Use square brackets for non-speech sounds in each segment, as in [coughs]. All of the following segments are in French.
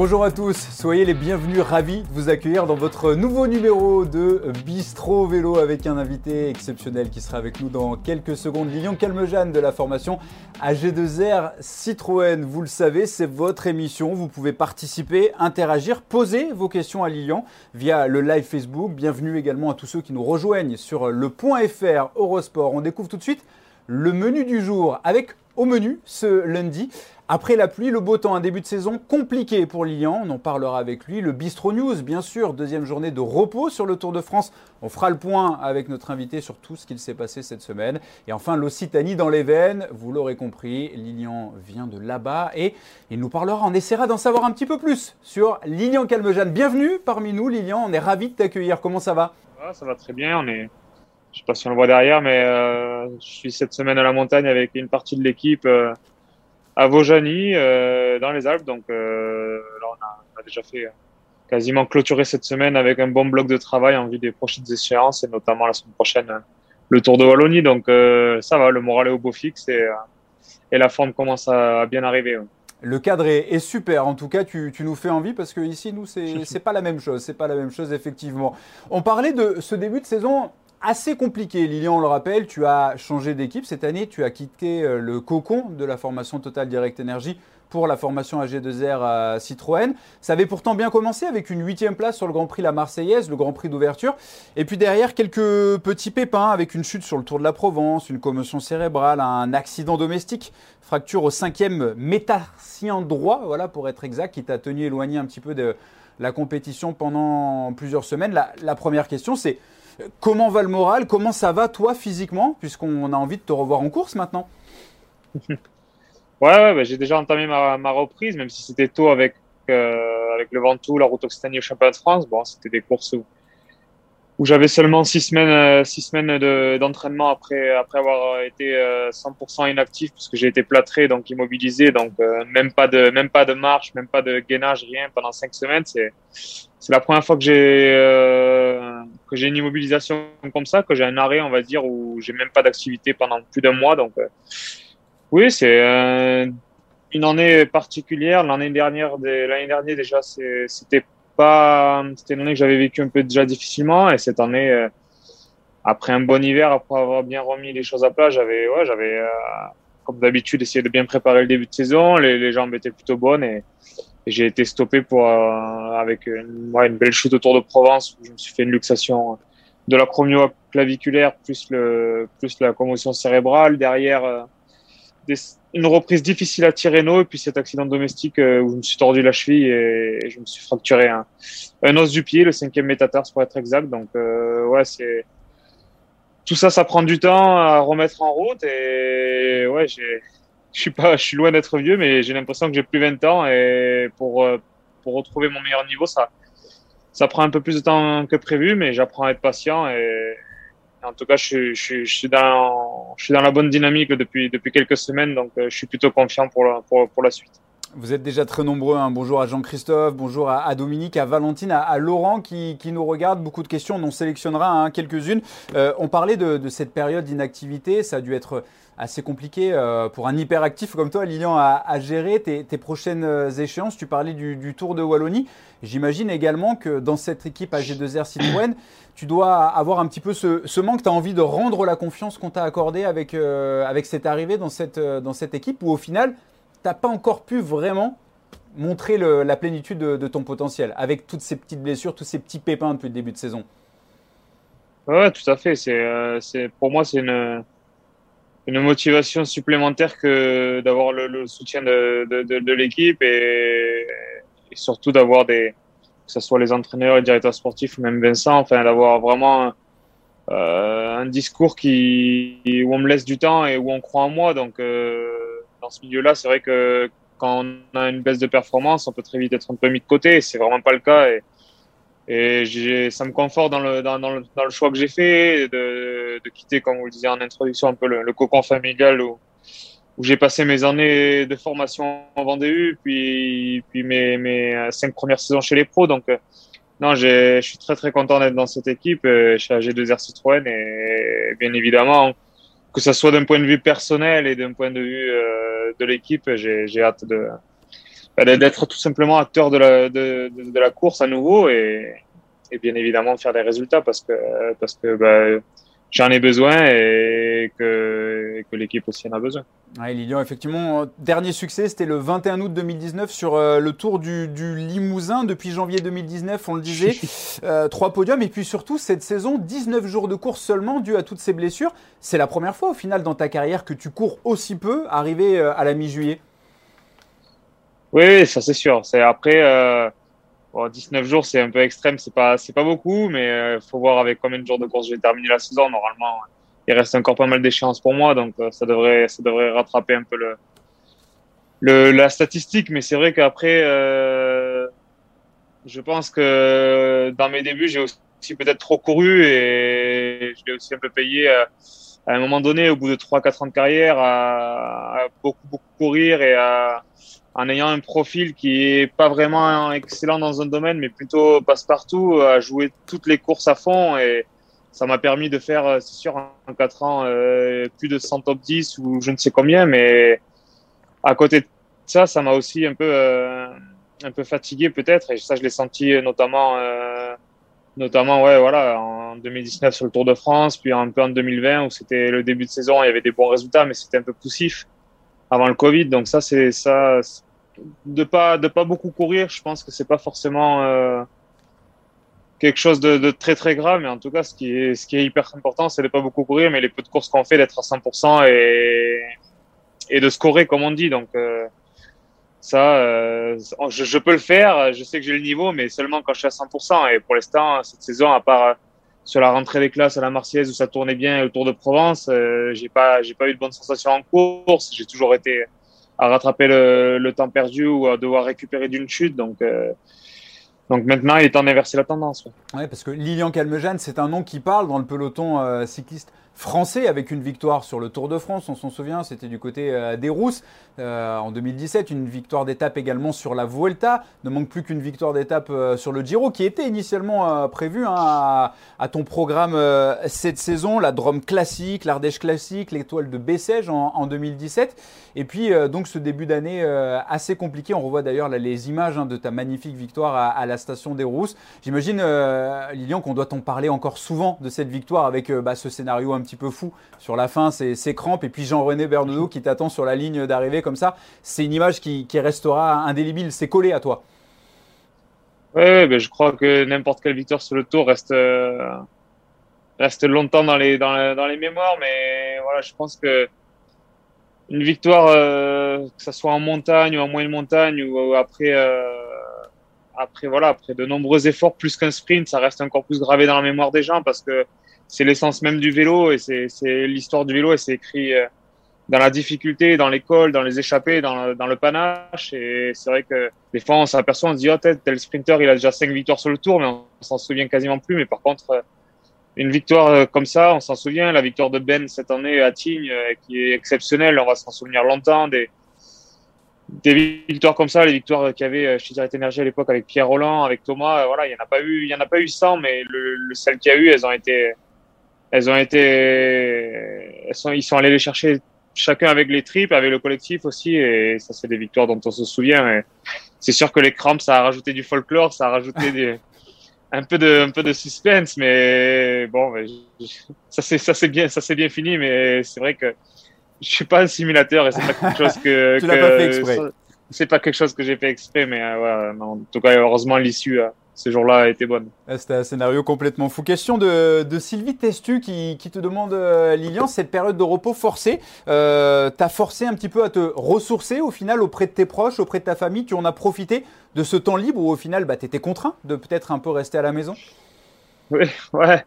Bonjour à tous, soyez les bienvenus, ravis de vous accueillir dans votre nouveau numéro de Bistro Vélo avec un invité exceptionnel qui sera avec nous dans quelques secondes. Lilian Calmejane de la formation AG2R Citroën. Vous le savez, c'est votre émission. Vous pouvez participer, interagir, poser vos questions à Lilian via le live Facebook. Bienvenue également à tous ceux qui nous rejoignent sur le point .fr Eurosport. On découvre tout de suite le menu du jour avec au menu ce lundi après la pluie, le beau temps, un début de saison compliqué pour Lilian, on en parlera avec lui. Le Bistro News, bien sûr, deuxième journée de repos sur le Tour de France. On fera le point avec notre invité sur tout ce qu'il s'est passé cette semaine. Et enfin, l'Occitanie dans les veines, vous l'aurez compris, Lilian vient de là-bas et il nous parlera, on essaiera d'en savoir un petit peu plus sur Lilian Calmejane. Bienvenue parmi nous, Lilian, on est ravis de t'accueillir. Comment ça va? Ça va très bien, on est... Je ne sais pas si on le voit derrière, mais euh, je suis cette semaine à la montagne avec une partie de l'équipe. Euh, à Vaujany, euh, dans les Alpes. Donc euh, là, on a, déjà fait euh, quasiment clôturé cette semaine avec un bon bloc de travail en vue des prochaines échéances et notamment la semaine prochaine le Tour de Wallonie. Donc ça va, le moral est au beau fixe et, et la forme commence à, bien arriver. Le cadre est, super. En tout cas, tu, tu, nous fais envie parce que ici, nous, [laughs] c'est pas la même chose. C'est pas la même chose, effectivement. On parlait de ce début de saison assez compliqué. Lilian, on le rappelle, tu as changé d'équipe cette année, tu as quitté euh, le cocon de la formation Total Direct Energy pour la formation AG2R à Citroën. Ça avait pourtant bien commencé avec une huitième place sur le Grand Prix La Marseillaise, le Grand Prix d'ouverture. Et puis derrière, quelques petits pépins avec une chute sur le Tour de la Provence, une commotion cérébrale, un accident domestique, fracture au cinquième métarsien droit, voilà pour être exact, qui t'a tenu éloigné un petit peu de la compétition pendant plusieurs semaines. la première question, c'est Comment va le moral? Comment ça va toi physiquement? Puisqu'on a envie de te revoir en course maintenant. [laughs] Ouais, bah, j'ai déjà entamé ma, reprise, même si c'était tôt avec, euh, avec le Ventoux, la Route Occitanie au Championnat de France. Bon, c'était des courses où où j'avais seulement six semaines, euh, six semaines d'entraînement après, après avoir été 100% euh, inactif puisque j'ai été plâtré, donc immobilisé, donc même pas de, même pas de marche, même pas de gainage, rien pendant cinq semaines. C'est la première fois que j'ai, que j'ai une immobilisation comme ça, que j'ai un arrêt, on va dire, où j'ai même pas d'activité pendant plus d'un mois. Donc, oui, c'est une année particulière. L'année dernière, l'année dernière déjà, c'était pas, c'était une année que j'avais vécu un peu déjà difficilement et cette année, euh, après un bon hiver, après avoir bien remis les choses à plat, j'avais, ouais, j'avais, euh, comme d'habitude, essayé de bien préparer le début de saison. Les, les jambes étaient plutôt bonnes et, j'ai été stoppé pour, euh, avec une, belle chute autour de Provence où je me suis fait une luxation de la claviculaire plus le, plus la commotion cérébrale. Derrière, des, une reprise difficile à Tirreno et puis cet accident domestique euh, où je me suis tordu la cheville et, je me suis fracturé un, os du pied, le cinquième métatarse pour être exact. Donc euh, ouais, c'est tout ça, ça prend du temps à remettre en route et ouais, j'ai je suis pas, je suis loin d'être vieux, mais j'ai l'impression que j'ai plus 20 ans et pour euh, pour retrouver mon meilleur niveau, ça ça prend un peu plus de temps que prévu, mais j'apprends à être patient et en tout cas, je, je, je, suis dans, je suis dans la bonne dynamique depuis, depuis quelques semaines, donc euh, je suis plutôt confiant pour la, pour, pour la suite. Vous êtes déjà très nombreux. Hein. Bonjour à Jean-Christophe, bonjour à, Dominique, à Valentine, à, Laurent qui, qui, nous regarde. Beaucoup de questions, on en sélectionnera hein, quelques-unes. Euh, on parlait de, de cette période d'inactivité. Ça a dû être assez compliqué euh, pour un hyperactif comme toi, Lilian, à, à gérer tes, tes, prochaines euh, échéances. Tu parlais du, du Tour de Wallonie. J'imagine également que dans cette équipe AG2R [coughs] Citroën, tu dois avoir un petit peu ce, ce manque. Tu as envie de rendre la confiance qu'on t'a accordée avec, euh, avec cette arrivée dans cette, dans cette équipe où au final, tu n'as pas encore pu vraiment montrer le, la plénitude de, de, ton potentiel avec toutes ces petites blessures, tous ces petits pépins depuis le début de saison? Ouais, tout à fait. C'est, pour moi, c'est une une motivation supplémentaire que d'avoir le, soutien de, de, l'équipe et, surtout d'avoir des que ce soit les entraîneurs et directeurs sportifs ou même Vincent enfin d'avoir vraiment euh, un discours qui où on me laisse du temps et où on croit en moi. Donc euh, dans ce milieu là c'est vrai que quand on a une baisse de performance on peut très vite être un peu mis de côté c'est vraiment pas le cas et ça me conforte dans le, dans, le, dans le choix que j'ai fait de, de, quitter, comme vous le disiez en introduction, un peu le, cocon familial où, où j'ai passé mes années de formation en Vendée puis, puis mes, mes cinq premières saisons chez les pros. Donc, euh, non, je suis très très content d'être dans cette équipe euh, chez AG2R Citroën et bien évidemment, que ce soit d'un point de vue personnel et d'un point de vue euh, de l'équipe, j'ai hâte de, d'être tout simplement acteur de la, de, de, la course à nouveau et, et, bien évidemment faire des résultats parce que, parce que bah, j'en ai besoin et que, que l'équipe aussi en a besoin. Ouais, Lilian, effectivement, dernier succès, c'était le 21 août 2019 sur euh, le Tour du, du, Limousin. Depuis janvier 2019, on le disait, [laughs] euh, trois podiums. Et puis surtout, cette saison, 19 jours de course seulement, dû à toutes ces blessures. C'est la première fois, au final, dans ta carrière que tu cours aussi peu, arrivé euh, à la mi-juillet. Oui, ça c'est sûr. C'est après, 19 jours, c'est un peu extrême, c'est pas, c'est pas beaucoup, mais il euh, faut voir avec combien de jours de course je vais terminer la saison. Normalement, il reste encore pas mal d'échéances pour moi, donc euh, ça devrait, ça devrait rattraper un peu le, le la statistique. Mais c'est vrai qu'après, euh, je pense que dans mes débuts, j'ai aussi peut-être trop couru et je l'ai aussi un peu payé à un moment donné, au bout de 3-4 ans de carrière, à, à beaucoup, beaucoup courir et à en ayant un profil qui est pas vraiment excellent dans un domaine, mais plutôt passe-partout, à jouer toutes les courses à fond. Et ça m'a permis de faire, c'est sûr, en 4 ans, euh, plus de 100 top 10 ou je ne sais combien. Mais à côté de ça, ça m'a aussi un peu, euh, un peu fatigué peut-être. Et ça, je l'ai senti notamment, euh, notamment, ouais, voilà, en 2019 sur le Tour de France, puis un peu en 2020 où c'était le début de saison, il y avait des bons résultats, mais c'était un peu poussif avant le Covid. Donc ça, c'est ça, de pas de pas beaucoup courir, je pense que c'est pas forcément euh, quelque chose de, très très grave, mais en tout cas, ce qui est ce qui est hyper important, c'est de pas beaucoup courir, mais les peu de courses qu'on fait, d'être à 100% et et de scorer comme on dit. Donc euh, ça, euh, je, peux le faire. Je sais que j'ai le niveau, mais seulement quand je suis à 100%. Et pour l'instant, cette saison, à part sur la rentrée des classes à la Marseillaise où ça tournait bien, au Tour de Provence, j'ai pas j'ai pas eu de bonnes sensations en course. J'ai toujours été à rattraper le, temps perdu ou à devoir récupérer d'une chute. Donc, euh, donc maintenant, il est temps d'inverser la tendance. Oui, parce que Lilian Calmejane, c'est un nom qui parle dans le peloton euh, cycliste français avec une victoire sur le Tour de France, on s'en souvient, c'était du côté euh, des Rousses euh, en 2017, une victoire d'étape également sur la Vuelta, ne manque plus qu'une victoire d'étape euh, sur le Giro qui était initialement prévue hein, à, ton programme cette saison, la Drôme classique, l'Ardèche classique, l'étoile de Bessèges en, en, 2017, et puis donc ce début d'année assez compliqué, on revoit d'ailleurs les images hein, de ta magnifique victoire à, la station des Rousses. J'imagine Lilian qu'on doit t'en parler encore souvent de cette victoire avec bah, ce scénario un petit peu fou sur la fin, c'est crampes. Et puis Jean-René Bernodeau qui t'attend sur la ligne d'arrivée comme ça. C'est une image qui, restera indélébile. C'est collé à toi. Oui, ben je crois que n'importe quelle victoire sur le tour reste, euh, reste longtemps dans les, dans, les mémoires. Mais voilà, je pense que une victoire, euh, que ce soit en montagne ou en moyenne montagne ou, après, euh, après, voilà, après de nombreux efforts, plus qu'un sprint, ça reste encore plus gravé dans la mémoire des gens parce que c'est l'essence même du vélo et c'est l'histoire du vélo et c'est écrit euh, dans la difficulté, dans l'école, dans les échappées, dans, dans le panache. Et c'est vrai que des fois, on s'aperçoit, on se dit, oh, tel sprinter, il a déjà cinq victoires sur le tour, mais on s'en souvient quasiment plus. Mais par contre, euh, une victoire euh, comme ça, on s'en souvient. La victoire de Ben cette année à Tignes, qui est exceptionnelle, on va s'en souvenir longtemps. Des, des victoires comme ça, les victoires qu'il y avait chez Direct Energy à l'époque avec Pierre Roland, avec Thomas, voilà, il y en a pas eu, il y en a pas eu 100, mais le, le celles qu'il y a eu, elles ont été, elles ont été, elles sont, ils sont allés les chercher chacun avec les tripes, avec le collectif aussi, et ça c'est des victoires dont on se souvient. C'est sûr que les crampes, ça a rajouté du folklore, ça a rajouté [laughs] des, un peu de, un peu de suspense, mais bon, ça c'est, ça c'est bien, ça c'est bien fini, mais c'est vrai que je suis pas un simulateur et c'est pas quelque chose que, [laughs] exprès. C'est pas quelque chose que j'ai fait exprès, mais euh, ouais, non, en tout cas, heureusement l'issue. Euh, ce jour-là a été bonne. Ah, c'était un scénario complètement fou. Question de, de Sylvie Testu qui, qui, te demande, euh, Lilian, cette période de repos forcée, euh, t'as forcé un petit peu à te ressourcer au final auprès de tes proches, auprès de ta famille? Tu en as profité de ce temps libre où au final, bah, tu étais contraint de peut-être un peu rester à la maison? Oui, [laughs] ouais.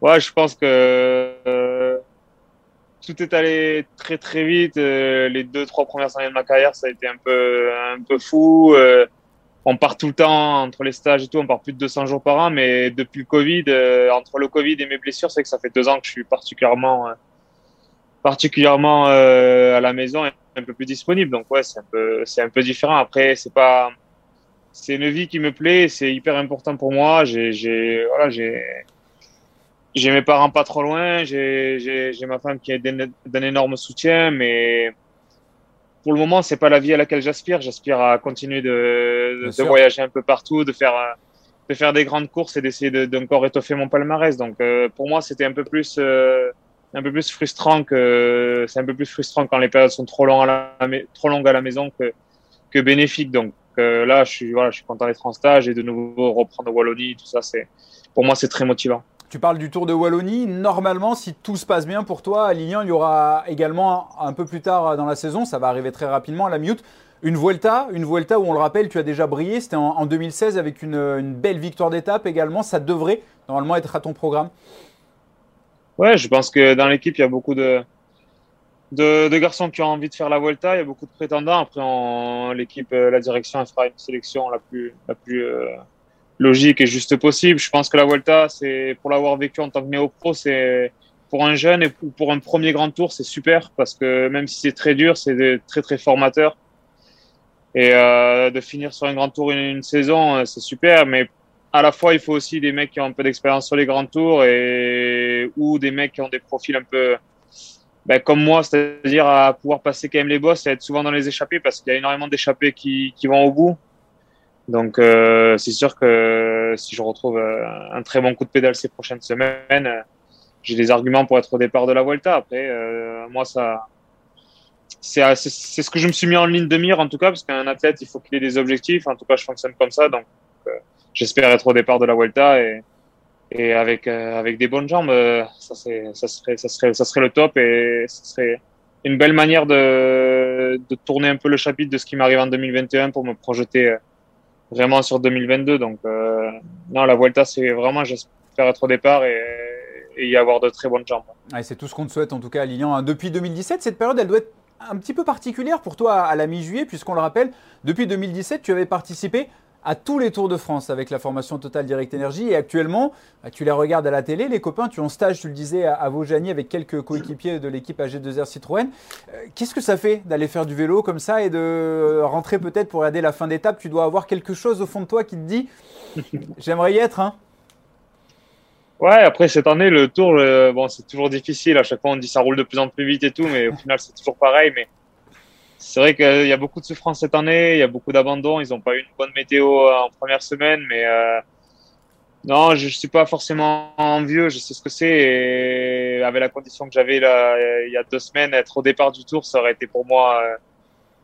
ouais je pense que euh, tout est allé très très vite. Les deux, trois premières années de ma carrière, ça a été un peu, un peu fou. On part tout le temps entre les stages et tout, on part plus de 200 jours par an, mais depuis le Covid, euh, entre le Covid et mes blessures, c'est que ça fait deux ans que je suis particulièrement, euh, particulièrement euh, à la maison et un peu plus disponible. Donc ouais, c'est un peu, c'est un peu différent. Après, c'est pas, c'est une vie qui me plaît, c'est hyper important pour moi. J'ai, j'ai, voilà, j'ai, j'ai mes parents pas trop loin, j'ai, j'ai, j'ai ma femme qui est d'un énorme soutien, mais pour le moment, c'est pas la vie à laquelle j'aspire. J'aspire à continuer de, de, voyager un peu partout, de faire, de faire des grandes courses et d'essayer d'encore étoffer mon palmarès. Donc, euh, pour moi, c'était un peu plus, euh, un peu plus frustrant que, c'est un peu plus frustrant quand les périodes sont trop longues à la, trop longues à la maison que, que bénéfiques. Donc, euh, là, je suis, voilà, je suis content d'être en stage et de nouveau reprendre Wallonie, tout ça, c'est, pour moi, c'est très motivant. Tu parles du Tour de Wallonie. Normalement, si tout se passe bien pour toi, à Lignan, il y aura également un peu plus tard dans la saison, ça va arriver très rapidement à la Mute, une Vuelta, une Vuelta où on le rappelle, tu as déjà brillé. C'était en, 2016 avec une, belle victoire d'étape également. Ça devrait normalement être à ton programme. Ouais, je pense que dans l'équipe, il y a beaucoup de, garçons qui ont envie de faire la Vuelta. Il y a beaucoup de prétendants. Après, l'équipe, euh, la direction, fera une sélection la plus, la plus euh, logique et juste possible. Je pense que la Volta, c'est pour l'avoir vécu en tant que néo-pro, c'est pour un jeune et pour un premier grand tour, c'est super parce que même si c'est très dur, c'est très très formateur. Et euh, de finir sur un grand tour une, une saison, euh, c'est super. Mais à la fois, il faut aussi des mecs qui ont un peu d'expérience sur les grands tours et ou des mecs qui ont des profils un peu ben, comme moi, c'est-à-dire à pouvoir passer quand même les bosses et être souvent dans les échappées parce qu'il y a énormément d'échappées qui, qui vont au bout. Donc euh, c'est sûr que si je retrouve euh, un très bon coup de pédale ces prochaines semaines, euh, j'ai des arguments pour être au départ de la Vuelta. Après, moi ça, c'est ce que je me suis mis en ligne de mire en tout cas parce qu'un athlète il faut qu'il ait des objectifs. En tout cas, je fonctionne comme ça, donc j'espère être au départ de la Vuelta et et avec avec des bonnes jambes, ça, ça serait ça serait ça serait le top et ce serait une belle manière de, de tourner un peu le chapitre de ce qui m'arrive en 2021 pour me projeter vraiment sur 2022. Donc, euh, non, la Vuelta, c'est vraiment, j'espère être au départ et, y avoir de très bonnes jambes. c'est tout ce qu'on te souhaite en tout cas, Lilian. Hein. Depuis 2017, cette période, elle doit être un petit peu particulière pour toi à la mi-juillet, puisqu'on le rappelle, depuis 2017, tu avais participé à tous les Tours de France avec la formation Total Direct Energy. Et actuellement, bah, tu les regardes à la télé, les copains, tu es en stage, tu le disais, à Vaujany avec quelques coéquipiers de l'équipe AG2R Citroën. Euh, qu'est-ce que ça fait d'aller faire du vélo comme ça et de rentrer peut-être pour regarder la fin d'étape? Tu dois avoir quelque chose au fond de toi qui te dit [laughs] j'aimerais y être. Hein Ouais, après cette année, le tour, bon, c'est toujours difficile. À chaque fois, on dit ça roule de plus en plus vite et tout, mais au final, c'est toujours pareil. Mais c'est vrai qu'il y a beaucoup de souffrance cette année, il y a beaucoup d'abandon. Ils n'ont pas eu une bonne météo en première semaine, mais euh, non, je ne suis pas forcément envieux. Je sais ce que c'est. Et avec la condition que j'avais là il y a deux semaines, être au départ du tour, ça aurait été pour moi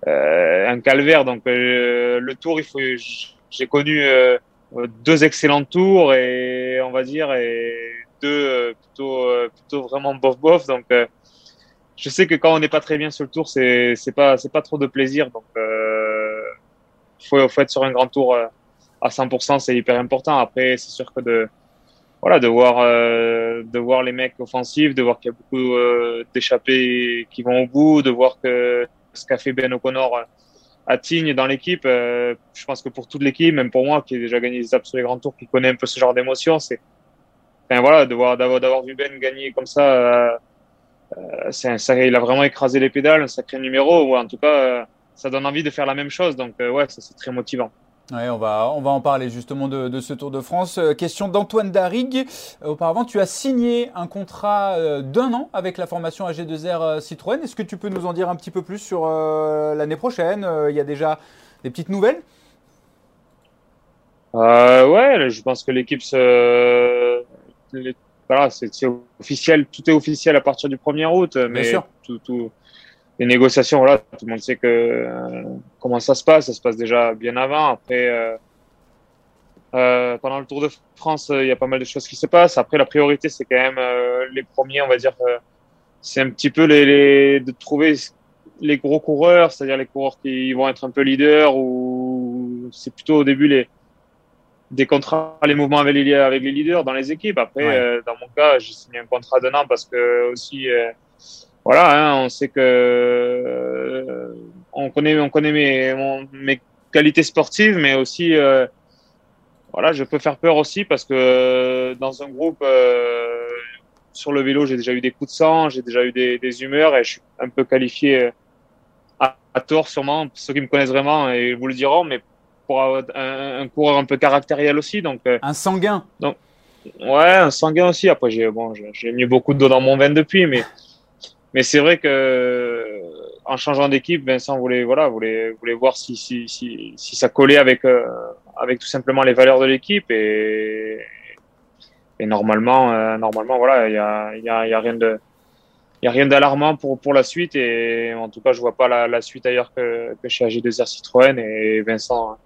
euh, un calvaire. Donc euh, le tour, il faut. J'ai connu euh, deux excellents tours et on va dire et deux euh, plutôt plutôt vraiment bof bof. Donc je sais que quand on n'est pas très bien sur le tour, c'est c'est pas c'est pas trop de plaisir. Donc euh, faut faut être sur un grand tour euh, à 100%, c'est hyper important. Après, c'est sûr que de voilà de voir euh, de voir les mecs offensifs, de voir qu'il y a beaucoup euh, d'échappés qui vont au bout, de voir que ce qu'a fait Ben O'Connor à Tignes dans l'équipe, euh, je pense que pour toute l'équipe, même pour moi qui ai déjà gagné des étapes sur les grands tours, qui connaît un peu ce genre d'émotion, c'est enfin, voilà de voir d'avoir d'avoir vu Ben gagner comme ça euh, il a vraiment écrasé les pédales, un sacré numéro. Ou en tout cas, euh, ça donne envie de faire la même chose. Donc, euh, ouais, ça c'est très motivant. Ouais, on va, on va en parler justement de, de ce Tour de France. question d'Antoine Darrigue. auparavant, tu as signé un contrat d'un an avec la formation AG2R Citroën. Est-ce que tu peux nous en dire un petit peu plus sur l'année prochaine? Il y a déjà des petites nouvelles? Ouais, je pense que l'équipe se voilà, c'est officiel, tout est officiel à partir du 1er août, mais sûr. Tout, tout, les négociations, voilà, tout le monde sait que euh, comment ça se passe, ça se passe déjà bien avant. Après, euh, euh, pendant le Tour de France, il y a pas mal de choses qui se passent. Après, la priorité, c'est quand même les premiers, on va dire, c'est un petit peu les, les, de trouver les gros coureurs, c'est-à-dire les coureurs qui vont être un peu leaders ou c'est plutôt au début les des contrats, les mouvements avec les, avec les leaders dans les équipes. Après, euh, dans mon cas, j'ai signé un contrat d'un an parce que aussi, euh, voilà, hein, on sait que euh, on connaît, on connaît mes, mes qualités sportives, mais aussi, voilà, je peux faire peur aussi parce que dans un groupe sur le vélo, j'ai déjà eu des coups de sang, j'ai déjà eu des, des, humeurs et je suis un peu qualifié à, à tort sûrement. Ceux qui me connaissent vraiment et vous le diront, mais pour un, un, coureur un peu caractériel aussi. Donc, euh, un sanguin. Donc, ouais, un sanguin aussi. Après, j'ai bon, j'ai mis beaucoup d'eau dans mon veine depuis, mais mais c'est vrai que en changeant d'équipe, Vincent voulait, voilà, voulait, voulait voir si, si, si, si ça collait avec, euh, avec tout simplement les valeurs de l'équipe et, et normalement, euh, normalement, voilà, il y a, y, a, y a rien de, il y a rien d'alarmant pour, pour la suite et en tout cas, je vois pas la, la suite ailleurs que, que chez AG2R Citroën et Vincent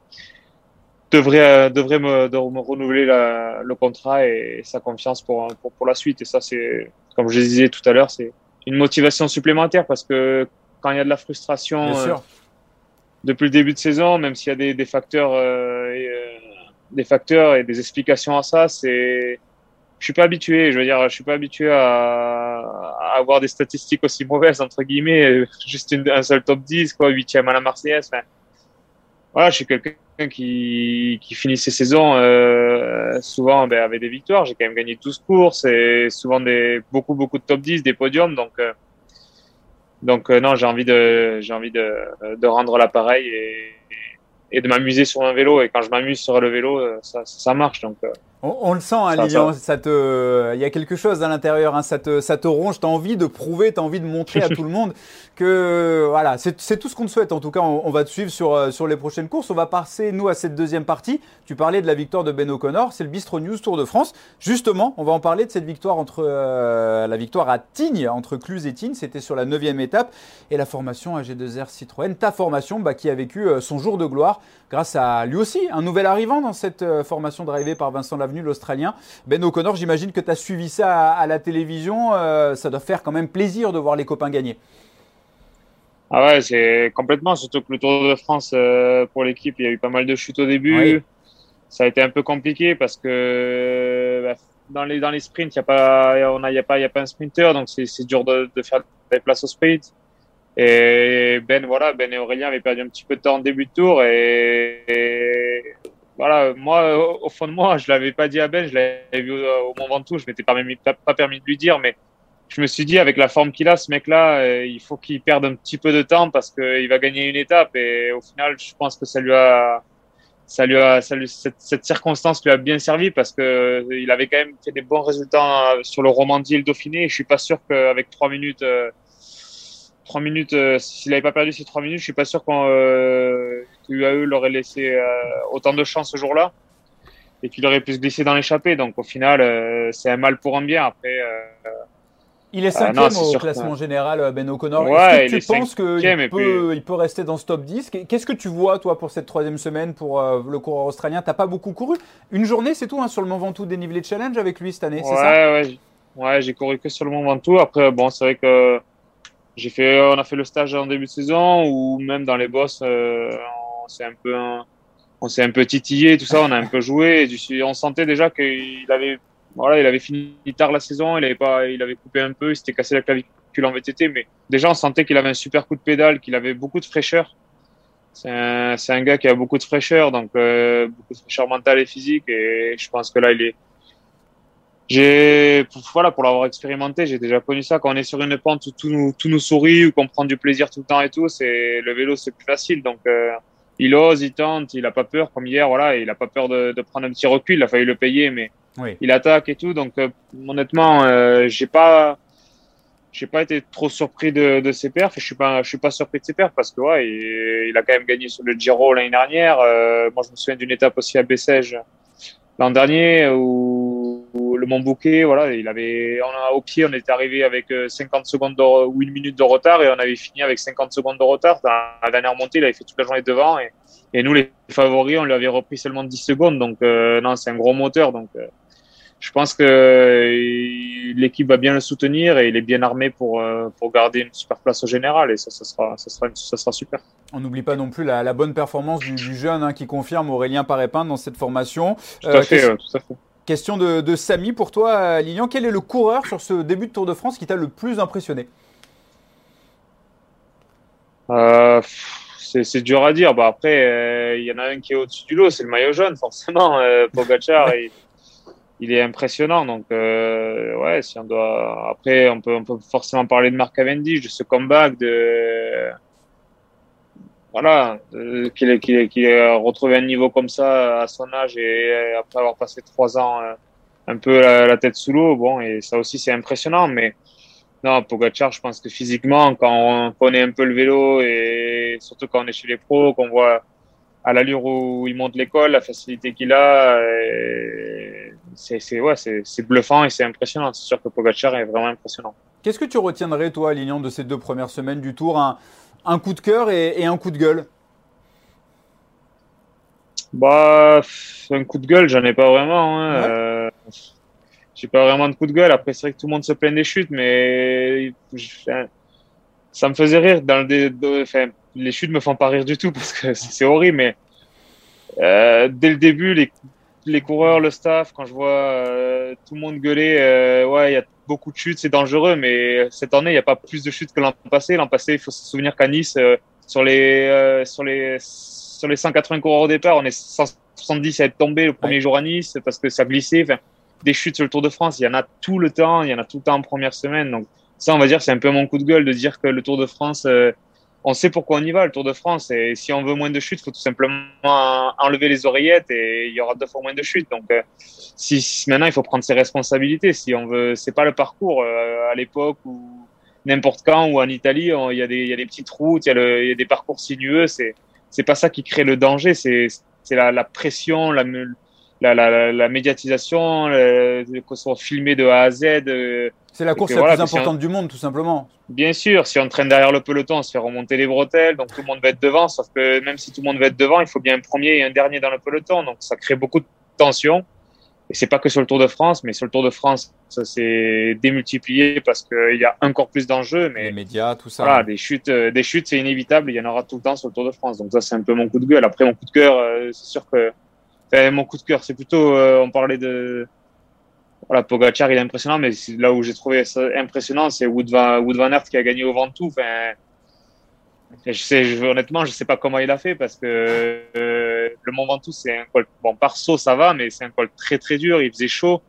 devrait, devrait me, de me renouveler la, le contrat et sa confiance pour, pour, pour la suite. Et ça, c'est, comme je disais tout à l'heure, c'est une motivation supplémentaire parce que quand il y a de la frustration euh, depuis le début de saison, même s'il y a des, des facteurs, euh, et, euh, des facteurs et des explications à ça, c'est je suis pas habitué. Je veux dire, je suis pas habitué à, avoir des statistiques aussi mauvaises entre guillemets. Juste un seul top 10, quoi, huitième à la Marseillaise. Enfin, voilà, je suis quelqu'un qui, qui finit ses saisons euh, souvent ben, avec des victoires. J'ai quand même gagné 12 courses et souvent des beaucoup beaucoup de top 10, des podiums. Donc euh, donc euh, non, j'ai envie de j'ai envie de, de rendre l'appareil et, et de m'amuser sur un vélo. Et quand je m'amuse sur le vélo, ça, ça marche. Donc euh, on, le sent, hein, Lilian, ça te, il y a quelque chose à l'intérieur, hein, ça te, ça te ronge, t'as envie de prouver, t'as envie de montrer à [laughs] tout le monde que, voilà, c'est tout ce qu'on te souhaite. En tout cas, on, va te suivre sur, euh, sur les prochaines courses. On va passer, nous, à cette deuxième partie. Tu parlais de la victoire de Ben O'Connor, c'est le Bistro News Tour de France. Justement, on va en parler de cette victoire entre, euh, la victoire à Tignes, entre Cluse et Tignes. C'était sur la neuvième étape. Et la formation AG2R Citroën, ta formation, bah, qui a vécu euh, son jour de gloire grâce à lui aussi, un nouvel arrivant dans cette formation drivée par Vincent Lavenu, l'Australien. Ben O'Connor, j'imagine que tu as suivi ça à, la télévision. ça doit faire quand même plaisir de voir les copains gagner. Ah ouais, c'est complètement, surtout que le Tour de France euh, pour l'équipe, il y a eu pas mal de chutes au début. Ça a été un peu compliqué parce que bah, dans les dans les sprints, il y a pas on a y a pas il y a pas un sprinter, donc c'est dur de, de faire des places au sprint. Et Ben voilà, Ben et Aurélien avaient perdu un petit peu de temps en début de tour et, voilà, moi au, fond de moi, je l'avais pas dit à Ben, je l'avais vu au, au Mont Ventoux, je m'étais pas, pas, pas permis de lui dire, mais je me suis dit, avec la forme qu'il a, ce mec-là, euh, il faut qu'il perde un petit peu de temps parce qu'il va gagner une étape. Et au final, je pense que ça lui a, ça lui a, cette, circonstance lui a bien servi parce que euh, il avait quand même fait des bons résultats sur le Romandie et le Dauphiné. Et je suis pas sûr qu'avec trois minutes, euh, trois minutes, s'il n'avait pas perdu ces trois minutes, je suis pas sûr euh, l'UAE l'aurait laissé autant de chance ce jour-là et qu'il aurait pu se glisser dans l'échappée. Donc au final, c'est un mal pour un bien. Après. Il est ah, cinquième au classement général, euh, Ben O'Connor. Est-ce que tu penses qu'il peut, il peut rester dans ce top 10 Qu'est-ce que tu vois, toi, pour cette troisième semaine pour euh, le coureur australien? T'as pas beaucoup couru? Une journée, c'est tout, hein, sur le Mont Ventoux dénivelé challenge avec lui cette année, c'est ça? Ouais, ouais j'ai couru que sur le Mont Ventoux. Après, bon, c'est vrai que j'ai fait, on a fait le stage en début de saison ou même dans les bosses, euh, on s'est un peu, on s'est un peu titillé, tout ça, on a un peu joué. Et on sentait déjà qu'il avait voilà, il avait fini tard la saison, il avait pas, il avait coupé un peu, il s'était cassé la clavicule en VTT, mais déjà on sentait qu'il avait un super coup de pédale, qu'il avait beaucoup de fraîcheur. C'est un, un gars qui a beaucoup de fraîcheur, donc euh, beaucoup de fraîcheur mentale et physique, et je pense que là il est. J'ai, voilà, pour l'avoir expérimenté, j'ai déjà connu ça. Quand on est sur une pente où tout nous, tout nous sourit, ou qu'on prend du plaisir tout le temps et tout, c'est le vélo, c'est plus facile. Donc euh, il ose, il tente, il a pas peur, comme hier, voilà, il a pas peur de, de prendre un petit recul. Il a failli le payer, mais il attaque et tout. Donc, euh, honnêtement, euh, j'ai pas, j'ai pas été trop surpris de, ses perfs. Je suis pas, je suis pas surpris de ses perfs parce que ouais, il, a quand même gagné sur le Giro l'année dernière. Euh, moi, je me souviens d'une étape aussi à Bessèges l'an dernier où, le Mont Bouquet, voilà, il avait, on au pied, on était arrivé avec 50 secondes ou une minute de retard et on avait fini avec 50 secondes de retard. La dernière montée, il avait fait toute la journée devant et, et nous, les favoris, on lui avait repris seulement 10 secondes. Donc, non, c'est un gros moteur. Donc, je pense que euh, l'équipe va bien le soutenir et il est bien armé pour, euh, pour garder une super place au général et ça, ça, sera, ça, sera, ça sera super. On n'oublie pas non plus la, la bonne performance du, du jeune hein, qui confirme Aurélien Parépin dans cette formation. Tout à, euh, fait, question, tout à fait. Question de, de Samy pour toi, Lilian. Quel est le coureur sur ce début de Tour de France qui t'a le plus impressionné? Euh, c'est dur à dire. Bah après, il y en a un qui est au-dessus du lot, c'est le maillot jaune, forcément. Pogacar, [laughs] il, il est impressionnant. Donc, euh, ouais, si on doit. Après, on peut, forcément parler de Mark Cavendish, de ce comeback, de. Voilà, qu'il ait, retrouvé un niveau comme ça à son âge et après avoir passé trois ans euh, un peu la, tête sous l'eau. Bon, et ça aussi, c'est impressionnant. Mais Non, Pogacar, je pense que physiquement, quand on connaît un peu le vélo et surtout quand on est chez les pros, qu'on voit à l'allure où il monte l'école, la facilité qu'il a, c'est ouais, c'est bluffant et c'est impressionnant. C'est sûr que Pogacar est vraiment impressionnant. Qu'est-ce que tu retiendrais, toi, Lilian, de ces deux premières semaines du Tour? Un, un coup de cœur et, un coup de gueule? Bah, un coup de gueule, j'en ai pas vraiment. Hein. Euh, j'ai pas vraiment de coup de gueule. Après, c'est vrai que tout le monde se plaint des chutes, mais ça me faisait rire. Dans le, enfin, les chutes me font pas rire du tout [laughs] parce que c'est horrible, mais euh, dès le début, les, les coureurs, le staff, quand je vois euh, tout le monde gueuler, euh, ouais, il y a beaucoup de chutes, c'est dangereux, mais cette année, il n'y a pas plus de chutes que l'an passé. L'an passé, il faut se souvenir qu'à Nice, sur les sur les sur les 180 coureurs au départ, on est 170 à être tombé le premier jour à Nice parce que ça glissait. Enfin, des chutes sur le Tour de France, il y en a tout le temps, il y en a tout le temps en première semaine. Donc ça, on va dire, c'est un peu mon coup de gueule de dire que le Tour de France, on sait pourquoi on y va, le Tour de France. Et si on veut moins de chutes, il faut tout simplement enlever les oreillettes et il y aura deux fois moins de chutes. Donc euh, si, maintenant, il faut prendre ses responsabilités. Si on veut, c'est pas le parcours euh, à l'époque où n'importe quand ou en Italie, il y, a des, y a des petites routes, il y a, y a des parcours sinueux. C'est c'est pas ça qui crée le danger. C'est c'est la, la pression, la la, la, la médiatisation, qu'on soit filmé de A à Z. Euh, c'est la course la plus importante du monde, tout simplement. Bien sûr, si on traîne derrière le peloton, on se fait remonter les bretelles, donc tout le monde va être devant, sauf que même si tout le monde va être devant, il faut bien un premier et un dernier dans le peloton, donc ça crée beaucoup de tension. Et c'est pas que sur le Tour de France, mais sur le Tour de France, ça s'est démultiplié parce qu'il y a encore plus d'enjeux. Mais les médias, tout ça. Voilà, des chutes, euh, des chutes, c'est inévitable. Il y en aura tout le temps sur le Tour de France. Donc ça, c'est un peu mon coup de gueule. Après, mon coup de cœur, euh, c'est sûr que mon coup de cœur, c'est plutôt, euh, on parlait de, voilà, Pogacar, il est impressionnant, mais là où j'ai trouvé ça impressionnant, c'est Wood Van, Wood Van Aert qui a gagné au Ventoux. Enfin, honnêtement, je sais pas comment il a fait parce que euh, le Mont Ventoux, c'est un col, bon, par saut, ça va, mais c'est un col très très dur, il faisait chaud.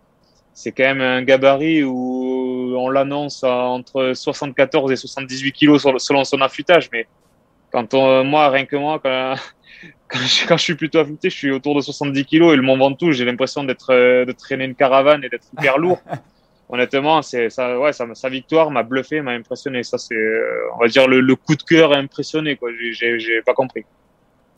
C'est quand même un gabarit où on l'annonce entre 74 et 78 kilos selon son affûtage, mais quand on, moi, rien que moi, quand, [laughs] quand je, quand je, suis plutôt affûté, je suis autour de 70 kilos et le Mont Ventoux, j'ai l'impression d'être, euh, de traîner une caravane et d'être hyper lourd. [laughs] Honnêtement, c'est ça, ouais, ça, sa victoire m'a bluffé, m'a impressionné. Ça, c'est, euh, on va dire, le, le, coup de cœur impressionné. Quoi, j'ai pas compris.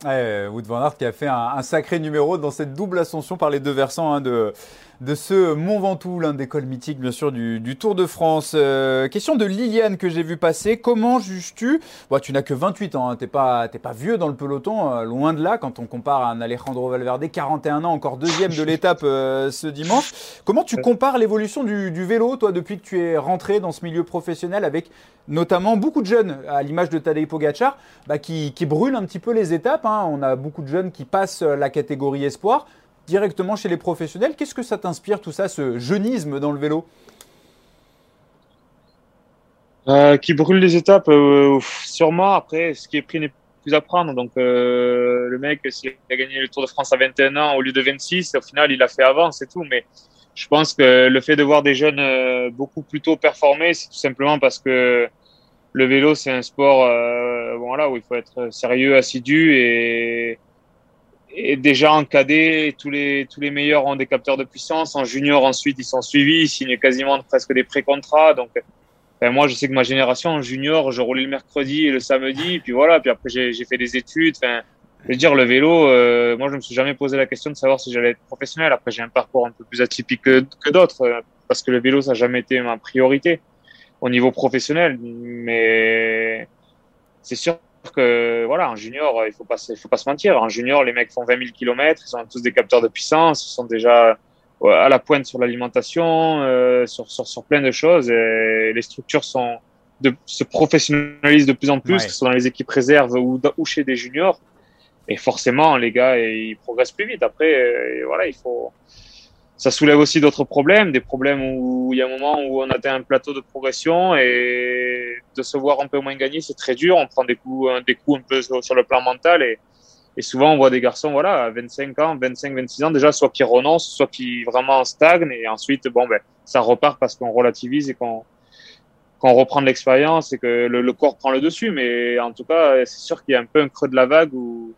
Ouais, Wood Van Aert qui a fait un, sacré numéro dans cette double ascension par les deux versants hein, de, de ce Mont Ventoux, l'un des cols mythiques bien sûr du, Tour de France. Euh, question de Liliane que j'ai vu passer. Comment juges-tu? Bon, Tu n'as que 28 ans, hein, t'es pas, pas vieux dans le peloton, euh, loin de là quand on compare à un Alejandro Valverde, 41 ans, encore deuxième de l'étape euh, ce dimanche. Comment tu compares l'évolution du, vélo, toi, depuis que tu es rentré dans ce milieu professionnel avec notamment beaucoup de jeunes, à l'image de Tadej Pogacar, bah, qui, qui, brûlent un petit peu les étapes. Hein. On a beaucoup de jeunes qui passent la catégorie espoir directement chez les professionnels. Qu'est-ce que ça t'inspire tout ça, ce jeunisme dans le vélo? Euh, Qui brûle les étapes, euh, sûrement. Après, ce qui est pris n'est plus à prendre. Donc, euh, le mec, s'il a gagné le Tour de France à 21 ans au lieu de 26, au final, il l'a fait avant, c'est tout. Mais je pense que le fait de voir des jeunes beaucoup plus tôt performer, c'est tout simplement parce que le vélo, c'est un sport voilà, où il faut être sérieux, assidu et déjà en cadet, tous les, meilleurs ont des capteurs de puissance. En junior, ensuite, ils sont suivis. Ils signent quasiment presque des pré-contrats. Donc, moi, je sais que ma génération, en junior, je roulais le mercredi et le samedi. Puis voilà. Puis après, j'ai fait des études. Je veux dire, le vélo, euh, moi, je me suis jamais posé la question de savoir si j'allais être professionnel. Après, j'ai un parcours un peu plus atypique que, que d'autres. Euh, parce que le vélo, ça n'a jamais été ma priorité au niveau professionnel. Mais c'est sûr que voilà, en junior, il faut pas, il faut pas se mentir. En junior, les mecs font 20 000 km, ils ont tous des capteurs de puissance, ils sont déjà à la pointe sur l'alimentation, euh, sur, sur, sur, plein de choses. Et les structures sont de, se professionnalisent de plus en plus, que ce soit dans les équipes réserves ou, ou chez des juniors. Et forcément, les gars, ils progressent plus vite. Après, euh, voilà, il faut, ça soulève aussi d'autres problèmes, des problèmes où il y a un moment où on atteint un plateau de progression et de se voir un peu moins gagner, c'est très dur. On prend des coups, des coups un peu sur le plan mental et, souvent on voit des garçons, voilà, à 25 ans, 25, 26 ans déjà, soit qui renoncent, soit qui vraiment stagnent et ensuite, bon, ben, ça repart parce qu'on relativise et qu'on reprend de l'expérience et que le, corps prend le dessus. Mais en tout cas, c'est sûr qu'il y a un peu un creux de la vague ou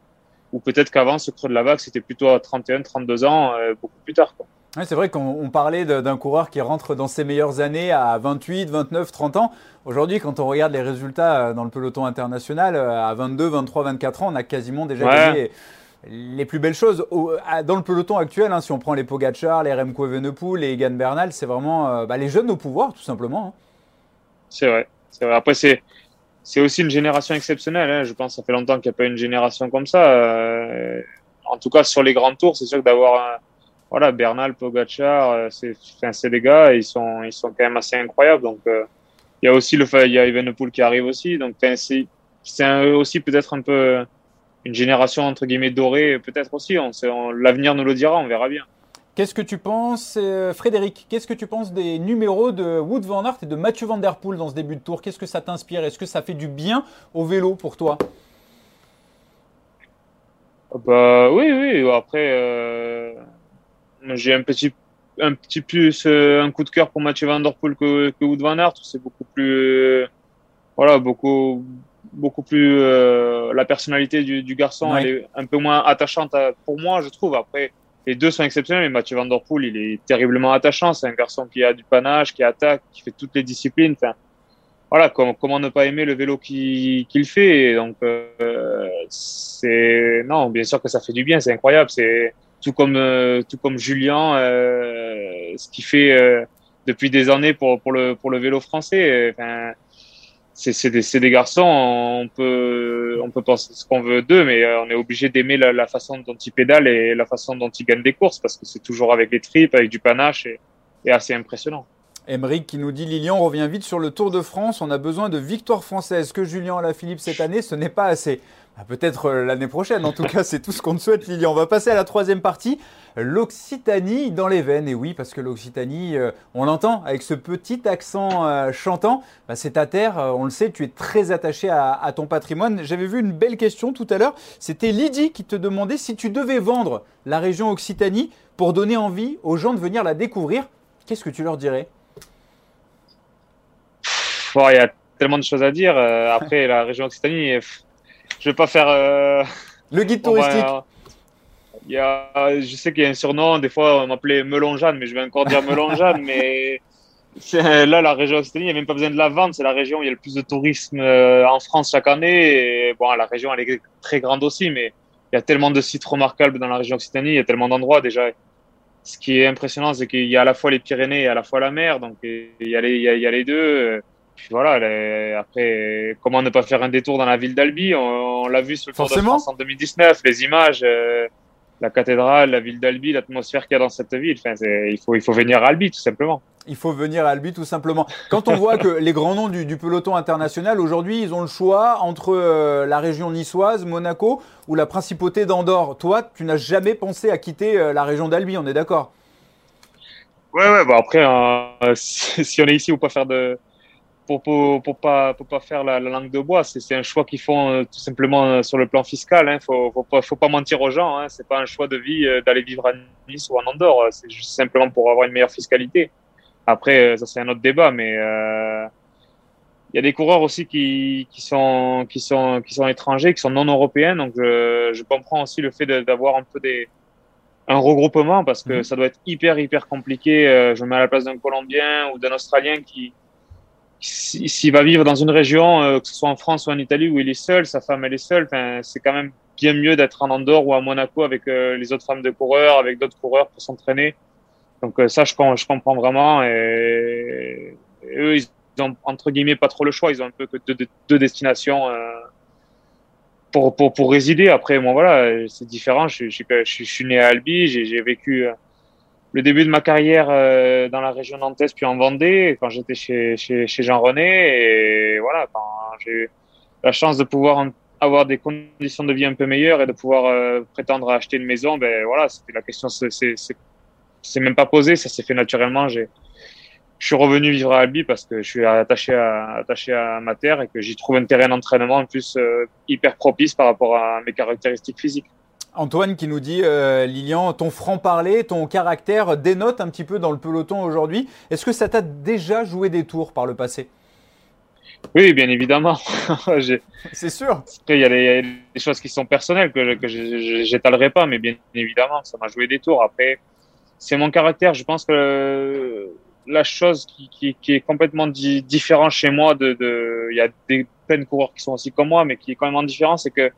peut-être qu'avant, ce creux de la vague, c'était plutôt à 31, 32 ans, euh, beaucoup plus tard. Quoi. C'est vrai qu'on parlait d'un coureur qui rentre dans ses meilleures années à 28, 29, 30 ans. Aujourd'hui, quand on regarde les résultats euh, dans le peloton international, euh, à 22, 23, 24 ans, on a quasiment déjà gagné les plus belles choses. Dans le peloton actuel, hein, si on prend les Pogacar, les Remco Evenepoel, les Egan Bernal, c'est vraiment euh, bah, les jeunes au pouvoir, tout simplement. Hein. C'est vrai. vrai. Après, c'est c'est aussi une génération exceptionnelle. Hein. Je pense que ça fait longtemps qu'il n'y a pas une génération comme ça. en tout cas, sur les grands tours, c'est sûr que d'avoir voilà, Bernal, Pogacar, euh, c'est, des gars, ils sont, ils sont quand même assez incroyables. Donc, euh, il y a aussi le il y a Evenepoel qui arrive aussi. Donc, c'est, c'est aussi peut-être un peu une génération entre guillemets dorée, peut-être aussi. On, l'avenir nous le dira, on verra bien. Qu'est-ce que tu penses, euh, Frédéric Qu'est-ce que tu penses des numéros de Wood van Aert et de Mathieu Van Der Poel dans ce début de tour? Qu'est-ce que ça t'inspire? Est-ce que ça fait du bien au vélo pour toi? Bah oui, oui. Après, j'ai un petit, un petit plus euh, un coup de cœur pour Mathieu Van Der Poel que, que Wood Van Aert. C'est beaucoup plus, euh, voilà, beaucoup, beaucoup plus euh, la personnalité du, du garçon. Elle est un peu moins attachante pour moi, je trouve. Après, les deux sont exceptionnels, mais Mathieu Van Der Poel, il est terriblement attachant. C'est un garçon qui a du panache, qui attaque, qui fait toutes les disciplines. Enfin, voilà, comment, comment ne pas aimer le vélo qu'il fait. donc, c'est non, bien sûr que ça fait du bien. C'est incroyable. C'est tout comme euh, tout comme Julien, euh, ce qu'il fait euh, depuis des années pour pour le pour le vélo français. Enfin, c'est c'est des c'est des garçons. On peut on peut penser ce qu'on veut d'eux, mais on est obligé d'aimer la, la, façon dont ils pédalent et la façon dont ils gagnent des courses parce que c'est toujours avec des tripes, avec du panache et, et assez impressionnant. Emeric qui nous dit Lilian revient vite sur le Tour de France. On a besoin de victoires françaises. Que Julien Philippe cette année, ce n'est pas assez. Bah, peut-être euh, l'année prochaine. En tout cas, c'est tout ce qu'on te souhaite, Lilian. On va passer à la troisième partie. L'Occitanie dans les veines. Et oui, parce que l'Occitanie, euh, on l'entend avec ce petit accent euh, chantant. Bah, c'est ta terre. on le sait, tu es très attaché à, ton patrimoine. J'avais vu une belle question tout à l'heure. C'était Lydie qui te demandait si tu devais vendre la région Occitanie pour donner envie aux gens de venir la découvrir. Qu'est-ce que tu leur dirais? Il y a tellement de choses à dire. après, la région Occitanie je vais pas faire. Euh, le guide [laughs] touristique. il y a, je sais qu'il y a un surnom, des fois on m'appelait Melon Jeanne, mais je vais encore dire Melon Jeanne, mais [laughs] là, la région Occitanie, il n'y a même pas besoin de la vendre. C'est la région où il y a le plus de tourisme euh, en France chaque année. Et bon, la région, elle est très grande aussi, mais il y a tellement de sites remarquables dans la région Occitanie. Il y a tellement d'endroits déjà. Ce qui est impressionnant, c'est qu'il y a à la fois les Pyrénées et à la fois la mer. Donc, il y a les, il y a les deux. Puis voilà, après, comment ne pas faire un détour dans la ville d'Albi? On, l'a vu sur le Tour de France en 2019, les images, euh, la cathédrale, la ville d'Albi, l'atmosphère qu'il y a dans cette ville. Enfin, il, faut, il faut venir à Albi, tout simplement. Il faut venir à Albi, tout simplement. Quand on voit que les grands noms du, peloton international, aujourd'hui, ils ont le choix entre euh, la région niçoise, Monaco, ou la principauté d'Andorre. Toi, tu n'as jamais pensé à quitter euh, la région d'Albi, on est d'accord? Ouais, ouais, bah après, [laughs] si on est ici, ou pas faire de pour, pour, pour, pas, pour pas faire la, langue de bois. C'est un choix qu'ils font euh, tout simplement euh, sur le plan fiscal. Hein. Faut, faut pas, faut pas mentir aux gens. Hein. C'est pas un choix de vie euh, d'aller vivre à Nice ou en Andorre. C'est juste simplement pour avoir une meilleure fiscalité. Après, ça c'est un autre débat, mais il y a des coureurs aussi qui, qui sont qui sont qui sont étrangers, qui sont non européens. Donc je, je comprends aussi le fait d'avoir un peu des un regroupement parce que mhm. ça doit être hyper hyper compliqué. je me mets à la place d'un Colombien ou d'un Australien qui s'il va vivre dans une région, euh, que ce soit en France ou en Italie, où il est seul, sa femme elle est seule, c'est quand même bien mieux d'être en Andorre ou à Monaco avec euh, les autres femmes de coureurs, avec d'autres coureurs pour s'entraîner. Donc euh, ça, je, je, comprends vraiment. Et, eux, ils ont entre guillemets pas trop le choix. Ils ont un peu que deux, destinations pour, résider. Après, moi, voilà, c'est différent. Je, je, je, suis né à Albi, j'ai vécu le début de ma carrière euh, dans la région nantaise puis en Vendée quand j'étais chez, chez, chez Jean René et voilà quand j'ai eu la chance de pouvoir avoir des conditions de vie un peu meilleures et de pouvoir euh, prétendre à acheter une maison ben voilà c'était la question c'est même pas posé ça s'est fait naturellement j'ai je suis revenu vivre à Albi parce que je suis attaché à attaché à ma terre et que j'y trouve un terrain d'entraînement en plus euh, hyper propice par rapport à mes caractéristiques physiques Antoine qui nous dit, euh, Lilian, ton franc-parler, ton caractère dénote un petit peu dans le peloton aujourd'hui. Est-ce que ça t'a déjà joué des tours par le passé? Oui, bien évidemment. [laughs] C'est sûr. il y a des, choses qui sont personnelles que, je n'étalerai pas, mais bien évidemment, ça m'a joué des tours. Après, c'est mon caractère. Je pense que la chose qui, qui, qui est complètement di différente chez moi, de, de, il y a des plein de coureurs qui sont aussi comme moi, mais qui est quand même différent, c'est que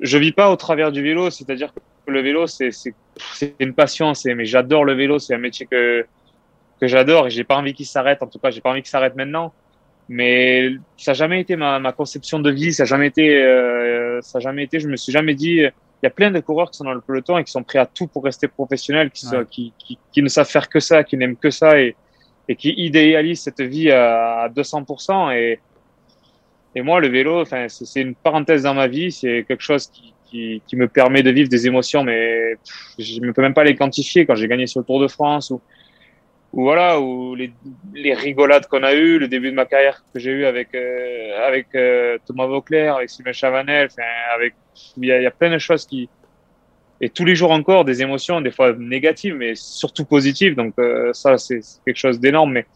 je vis pas au travers du vélo. C'est-à-dire que le vélo, c'est une passion. Mais j'adore le vélo. C'est un métier que que j'adore et j'ai pas envie qu'il s'arrête. En tout cas, j'ai pas envie qu'il s'arrête maintenant. Mais ça n'a jamais été ma, ma, conception de vie. Ça n'a jamais été. Euh, ça a jamais été. Je me suis jamais dit il y a plein de coureurs qui sont dans le peloton et qui sont prêts à tout pour rester professionnels, qui, qui, qui, qui, ne savent faire que ça, qui n'aiment que ça et, et qui idéalisent cette vie à, 200%. Et, et moi, le vélo, enfin, c'est une parenthèse dans ma vie, c'est quelque chose qui, qui, qui, me permet de vivre des émotions, mais je ne peux même pas les quantifier. Quand j'ai gagné sur le Tour de France ou, ou voilà, ou les, les rigolades qu'on a eues, le début de ma carrière que j'ai eu avec euh, avec euh, Thomas Vauclair, avec Sylvain Chavanel, enfin, avec il y, a, y a plein de choses qui et tous les jours encore des émotions, des fois négatives, mais surtout positives. Donc euh, ça, c'est quelque chose d'énorme. Mais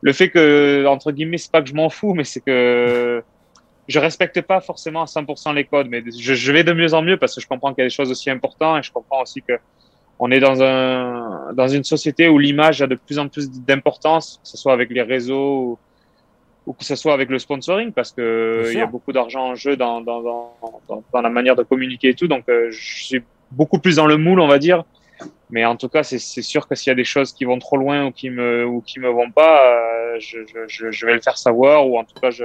le fait que entre guillemets, c'est pas que je m'en fous, mais c'est que je respecte pas forcément à 100% les codes, mais je, je, vais de mieux en mieux parce que je comprends qu'il y a des choses aussi importantes et je comprends aussi que on est dans un dans une société où l'image a de plus en plus d'importance, que ce soit avec les réseaux ou, ou, que ce soit avec le sponsoring, parce que il y a beaucoup d'argent en jeu dans dans, dans dans, la manière de communiquer et tout. Donc, euh, je suis beaucoup plus dans le moule, on va dire. Mais en tout cas, c'est sûr que s'il y a des choses qui vont trop loin ou qui me ou qui me vont pas, euh, je, je, vais le faire savoir ou en tout cas je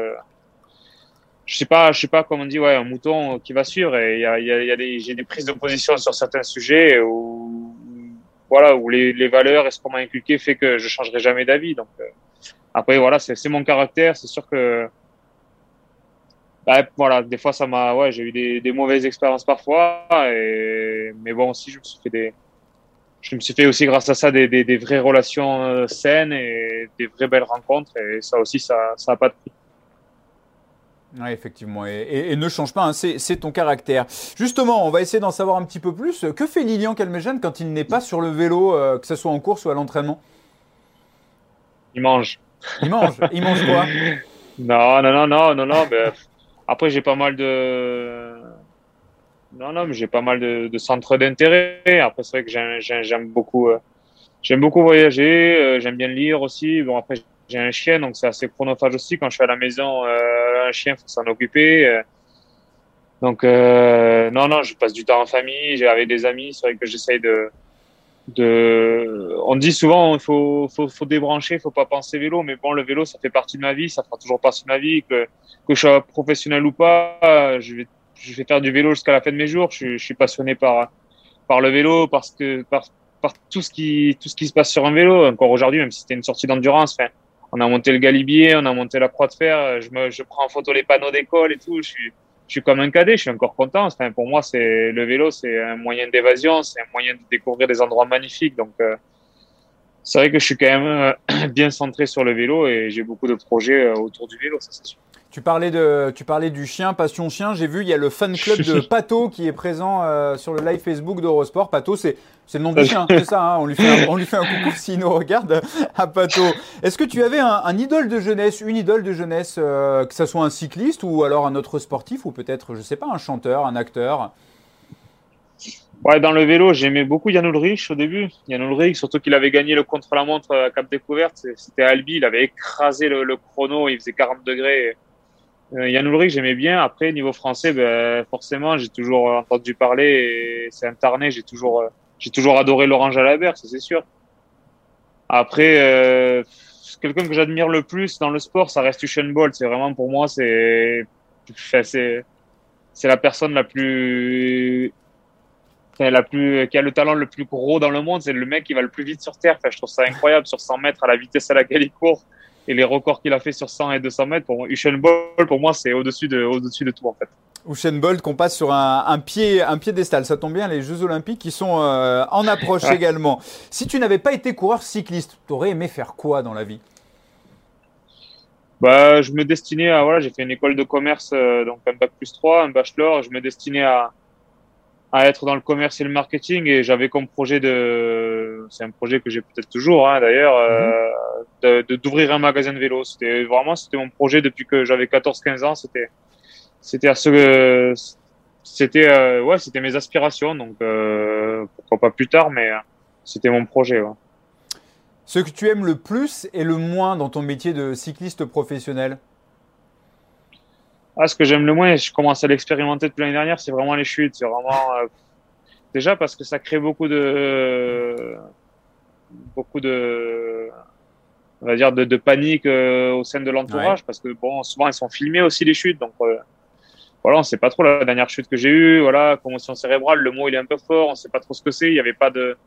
je sais pas, je sais pas comment on dit, ouais, un mouton qui va suivre. Et y a, y y a j'ai des prises de position sur certains sujets où, voilà, où les, les valeurs et ce qu'on m'a inculqué fait que je changerai jamais d'avis. Donc euh, après, voilà, c'est mon caractère. C'est sûr que, bah, voilà, des fois ça m'a, ouais, j'ai eu des, des, mauvaises expériences parfois. Et mais bon, aussi, je me suis fait des, je me suis fait aussi grâce à ça des, des, des vraies relations euh, saines et des vraies belles rencontres. Et ça aussi, ça, ça a pas de prix. Oui, effectivement, et, ne change pas, hein, c'est ton caractère. Justement, on va essayer d'en savoir un petit peu plus. Que fait Lilian Calmejane quand il n'est pas sur le vélo, euh, que ce soit en course ou à l'entraînement? Il mange. Il mange Il mange quoi? [laughs] Non, non, non, non, non, non. Mais après, j'ai pas mal de. Non, non, mais j'ai pas mal de, centres d'intérêt. Après, c'est vrai que j'aime beaucoup. Euh, beaucoup voyager, euh, j'aime bien lire aussi. Bon, après, j'ai un chien, donc c'est assez chronophage aussi. Quand je suis à la maison, euh, un chien, faut s'en occuper. Donc, non, non, je passe du temps en famille, j'ai avec des amis. C'est vrai que j'essaye de, de. On dit souvent, il faut, faut, faut débrancher, il faut pas penser vélo. Mais bon, le vélo, ça fait partie de ma vie, ça fera toujours partie de ma vie. Que, que je sois professionnel ou pas, je vais, je vais faire du vélo jusqu'à la fin de mes jours. Je, suis passionné par, par le vélo, parce que, par, par tout ce qui, tout ce qui se passe sur un vélo. Encore aujourd'hui, même si c'était une sortie d'endurance, on a monté le galibier, on a monté la croix de fer. Je, me, je prends en photo les panneaux d'école et tout. Je suis, je suis comme un cadet, je suis encore content. Enfin, pour moi, c'est le vélo, c'est un moyen d'évasion, c'est un moyen de découvrir des endroits magnifiques. Donc, euh, c'est vrai que je suis quand même euh, [clears throat] bien centré sur le vélo et j'ai beaucoup de projets euh, autour du vélo, ça c'est sûr. Tu parlais, de, tu parlais du chien, Passion Chien. J'ai vu, il y a le fan club de [laughs] Pato qui est présent euh, sur le live Facebook d'Eurosport. Pato, c'est le nom du chien, [laughs] c'est ça. Hein on, lui fait un, on lui fait un coucou s'il nous regarde à Pato. Est-ce que tu avais un, un, idole de jeunesse, une idole de jeunesse, euh, que ce soit un cycliste ou alors un autre sportif ou peut-être, je sais pas, un chanteur, un acteur? Ouais, dans le vélo, j'aimais beaucoup Yann Ulrich au début. Yann Ulrich, surtout qu'il avait gagné le contre-la-montre à Cap Découverte. C'était Albi, il avait écrasé le, le, chrono, il faisait 40 degrés. Euh, Yann Ulrich, j'aimais bien. Après, niveau français, ben, forcément, j'ai toujours entendu parler et c'est un tarné. J'ai toujours, euh, j'ai toujours adoré Laurent Jalabert, ça c'est sûr. Après, euh, quelqu'un que j'admire le plus dans le sport, ça reste Usain Bolt. C'est vraiment pour moi, c'est, c'est, c'est la personne la plus, la plus, qui a le talent le plus gros dans le monde. C'est le mec qui va le plus vite sur terre. Je trouve ça incroyable sur 100 mètres à la vitesse à laquelle il court et les records qu'il a fait sur 100 et 200 mètres, pour Usain Bolt, pour moi, c'est au-dessus de, au-dessus de tout, en fait. Usain Bolt qu'on passe sur un, un, pied, un piédestal. Ça tombe bien, les Jeux Olympiques qui sont euh, en approche [laughs] également. Si tu n'avais pas été coureur cycliste, tu aurais aimé faire quoi dans la vie? Bah, je me destinais à, voilà, j'ai fait une école de commerce, euh, donc un bac plus 3, un bachelor, je me destinais à, à être dans le commerce et le marketing et j'avais comme projet de, c'est un projet que j'ai peut-être toujours hein, d'ailleurs, euh, de d'ouvrir un magasin de vélo. C'était vraiment c'était mon projet depuis que j'avais 14-15 ans. C'était c'était à ce c'était euh, ouais c'était mes aspirations donc euh, pourquoi pas plus tard mais c'était mon projet. Ce que tu aimes le plus et le moins dans ton métier de cycliste professionnel? Ah, Ce que j'aime le moins, et je commence à l'expérimenter depuis l'année dernière, c'est vraiment les chutes. C'est vraiment. Euh, déjà parce que ça crée beaucoup de. beaucoup de. On va dire de, de panique euh, au sein de l'entourage parce que bon, souvent ils sont filmés aussi les chutes. Donc euh, voilà, on sait pas trop la dernière chute que j'ai eue. Voilà, commotion cérébrale, le mot il est un peu fort, on sait pas trop ce que c'est. Il y avait pas de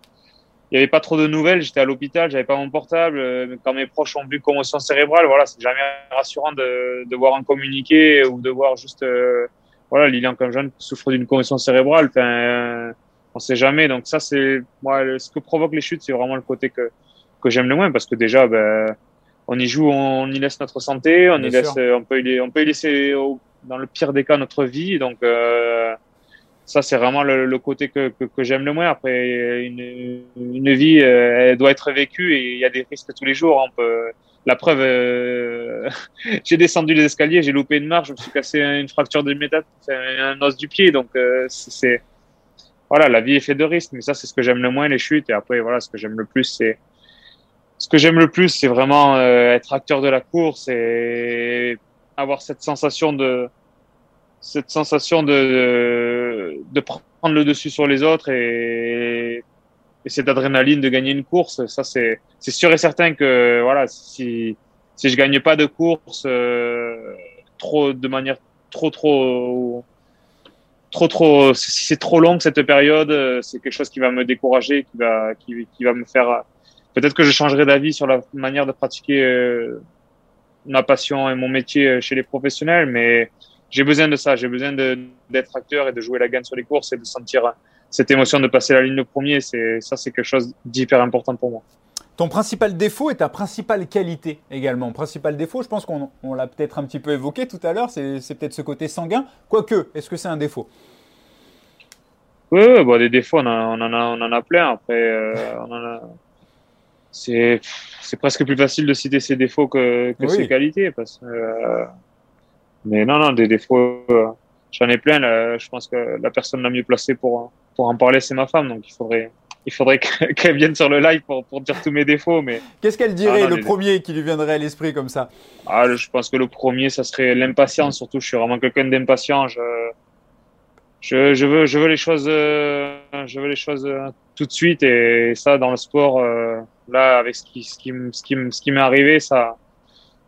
il n'y avait pas trop de nouvelles. J'étais à l'hôpital, j'avais pas mon portable. Euh, quand mes proches ont vu commotion cérébrale, voilà, c'est jamais rassurant de, de voir un communiqué ou de voir juste, euh, voilà, Lilian comme jeune souffre d'une commotion cérébrale. Enfin, euh, on sait jamais. Donc ça, c'est moi, ce que provoque les chutes, c'est vraiment le côté que que j'aime le moins parce que déjà, ben, on y joue, on y laisse notre santé, on y laisse, on peut y, on peut y laisser dans le pire des cas notre vie. Donc euh, ça c'est vraiment le, côté que, j'aime le moins. Après, une, une vie, euh, elle doit être vécue et il y a des risques tous les jours. On peut, la preuve, euh, [laughs] j'ai descendu les escaliers, j'ai loupé une marche, je me suis cassé une fracture de métal, un os du pied. Donc euh, c'est voilà, la vie est faite de risques, mais ça c'est ce que j'aime le moins les chutes. Et après voilà, ce que j'aime le plus c'est ce que j'aime le plus, c'est vraiment être acteur de la course et avoir cette sensation de cette sensation de, de prendre le dessus sur les autres et, et cette adrénaline de gagner une course, ça c'est sûr et certain que voilà si si je gagne pas de course euh, trop de manière trop trop trop trop si c'est trop long cette période, c'est quelque chose qui va me décourager, qui va qui va me faire peut-être que je changerai d'avis sur la manière de pratiquer euh, ma passion et mon métier chez les professionnels, mais j'ai besoin de ça. J'ai besoin d'être acteur et de jouer la gagne sur les courses et de sentir cette émotion de passer la ligne de premier. C'est ça, c'est quelque chose d'hyper important pour moi. Ton principal défaut et ta principale qualité également. Principal défaut, je pense qu'on l'a peut-être un petit peu évoqué tout à l'heure, c'est peut-être ce côté sanguin. Quoique, est-ce que c'est un défaut? Oui, bon, des défauts, on, en, a, on en a plein. Après, euh, [laughs] c'est presque plus facile de citer ses défauts que, que ses qualités. Parce que, euh, mais non, non, des défauts, euh, j'en ai plein. je pense que la personne la mieux placée pour, pour en parler, c'est ma femme. Donc il faudrait, il faudrait [laughs] qu'elle vienne sur le live pour, pour dire tous mes défauts. Mais qu'est-ce qu'elle dirait, le premier qui lui viendrait à l'esprit comme ça? Ah, Je pense que le premier, ça serait l'impatience. Surtout, je suis vraiment quelqu'un d'impatient. Je, je, je, veux, je veux les choses, euh, je veux les choses euh, tout de suite. Et ça, dans le sport, là, avec ce qui, ce qui, ce qui, ce qui m'est arrivé, ça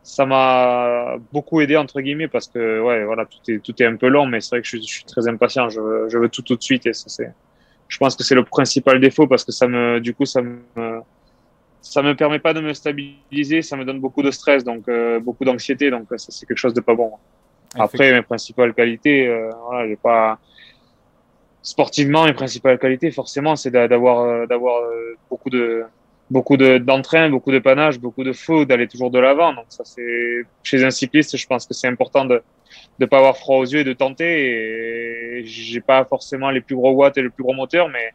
ça m'a beaucoup aidé entre guillemets parce que ouais voilà tout est tout est un peu long mais c'est vrai que je, suis très impatient. Je veux, je tout tout de suite et ça c'est je pense que c'est le principal défaut parce que ça me du coup ça me ça me permet pas de me stabiliser ça me donne beaucoup de stress donc euh, beaucoup d'anxiété donc ça c'est quelque chose de pas bon. Après mes principales qualités euh, voilà j'ai pas sportivement mes principales qualités forcément c'est d'avoir d'avoir euh, beaucoup de beaucoup d'entrain, beaucoup de panache, beaucoup de feu, d'aller toujours de l'avant. Donc ça, c'est chez un cycliste, je pense que c'est important de ne pas avoir froid aux yeux et de tenter. Et j'ai pas forcément les plus gros watts et le plus gros moteur, mais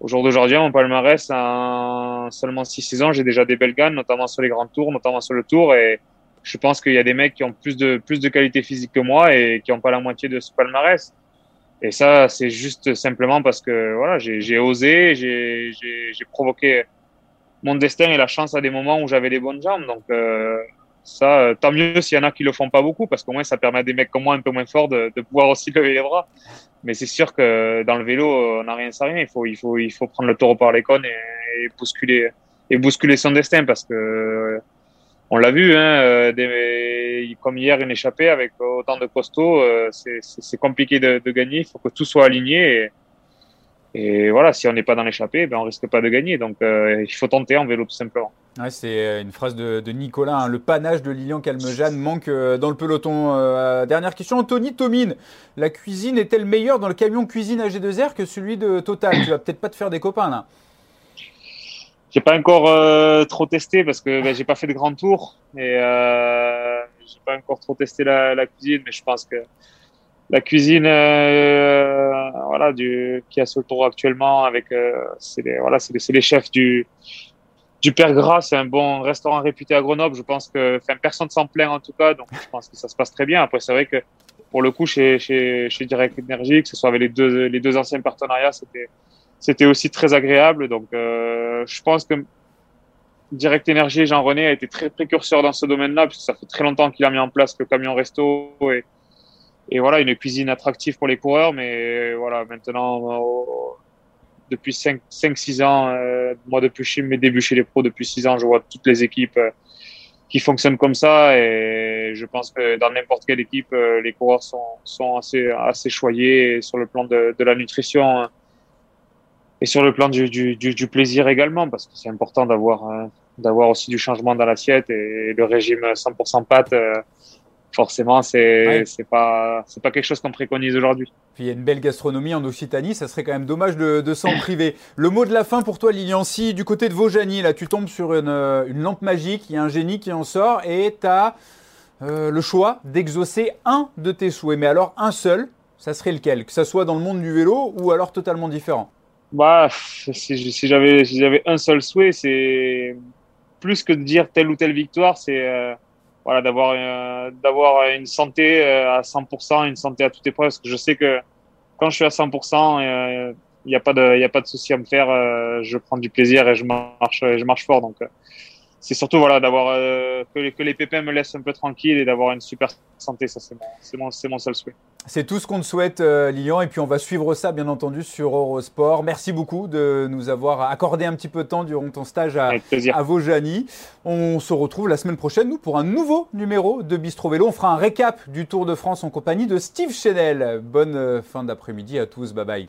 au jour d'aujourd'hui, mon palmarès, en seulement 6 ans, j'ai déjà des belles ganes, notamment sur les grands tours, notamment sur le tour. Et je pense qu'il y a des mecs qui ont plus de plus de qualité physique que moi et qui n'ont pas la moitié de ce palmarès. Et ça, c'est juste simplement parce que voilà, j'ai osé, j'ai provoqué mon destin et la chance à des moments où j'avais les bonnes jambes. Donc euh, ça, euh, tant mieux s'il y en a qui le font pas beaucoup, parce qu'au moins ça permet à des mecs comme moi un peu moins forts de, pouvoir aussi [laughs] lever les bras. Mais c'est sûr que dans le vélo, on n'a rien sans rien. Il faut, il faut, il faut prendre le taureau par les cônes et, bousculer et bousculer son destin, parce que on l'a vu, hein, euh, des, comme hier une échappée avec autant de costauds, c'est compliqué de, gagner. Il faut que tout soit aligné. Et voilà, si on n'est pas dans l'échappée, ben on risque pas de gagner. Donc euh, il faut tenter en vélo tout simplement. Ouais, c'est euh, une phrase de, de Nicolas. Hein. Le panache de Lilian Calmejane manque euh, dans le peloton. dernière question, Anthony Tomine. La cuisine est-elle meilleure dans le camion cuisine AG2R que celui de Total? Tu vas peut-être pas te faire des copains là. J'ai pas encore trop testé parce que ben, j'ai pas fait de grand tour et j'ai pas encore trop testé la, la, cuisine, mais je pense que la cuisine euh, voilà du qui a le tour actuellement avec euh, c'est les voilà c'est les, chefs du du Père Gras. C'est un bon restaurant réputé à Grenoble. Je pense que enfin personne s'en plaint en tout cas. Donc je pense que ça se passe très bien. Après c'est vrai que pour le coup chez chez chez Direct Energy que ce soit avec les deux les deux anciens partenariats c'était c'était aussi très agréable. Donc, je pense que Direct Energy, Jean-René a été très précurseur dans ce domaine-là, puisque ça fait très longtemps qu'il a mis en place le camion resto et voilà, une cuisine attractive pour les coureurs. Mais voilà, maintenant, depuis 5-6 ans, euh, moi depuis mes débuts chez les pros, depuis 6 ans, je vois toutes les équipes euh, qui fonctionnent comme ça et je pense que dans n'importe quelle équipe, euh, les coureurs sont, sont assez, assez choyés sur le plan de, la nutrition hein, et sur le plan du, du, plaisir également parce que c'est important d'avoir d'avoir aussi du changement dans l'assiette et le régime 100% pâte forcément, c'est c'est pas c'est pas quelque chose qu'on préconise aujourd'hui. Puis il y a une belle gastronomie en Occitanie, ça serait quand même dommage de, de s'en priver. Le mot de la fin pour toi, Lilian, si du côté de Vaujany, là, tu tombes sur une, une lampe magique, il y a un génie qui en sort et tu as euh, le choix d'exaucer un de tes souhaits. Mais alors un seul, ça serait lequel? Que ça soit dans le monde du vélo ou alors totalement différent? Bah, si, si j'avais si j'avais un seul souhait, c'est plus que de dire telle ou telle victoire, c'est euh, d'avoir euh, d'avoir une santé euh, à 100%, une santé à toute épreuve. Parce que je sais que quand je suis à 100%, il euh, n'y a pas de il a pas de souci à me faire. je prends du plaisir et je marche je marche fort. Donc c'est surtout voilà d'avoir que, que, les pépins me laissent un peu tranquille et d'avoir une super santé. Ça c'est mon c'est mon, mon seul souhait. C'est tout ce qu'on te souhaite, euh, Lilian. Et puis, on va suivre ça, bien entendu, sur Eurosport. Merci beaucoup de nous avoir accordé un petit peu de temps durant ton stage à, à Vaujany. On se retrouve la semaine prochaine, nous, pour un nouveau numéro de Bistro Vélo. On fera un récap du Tour de France en compagnie de Steve Chenel. Bonne euh, fin d'après-midi à tous. Bye bye.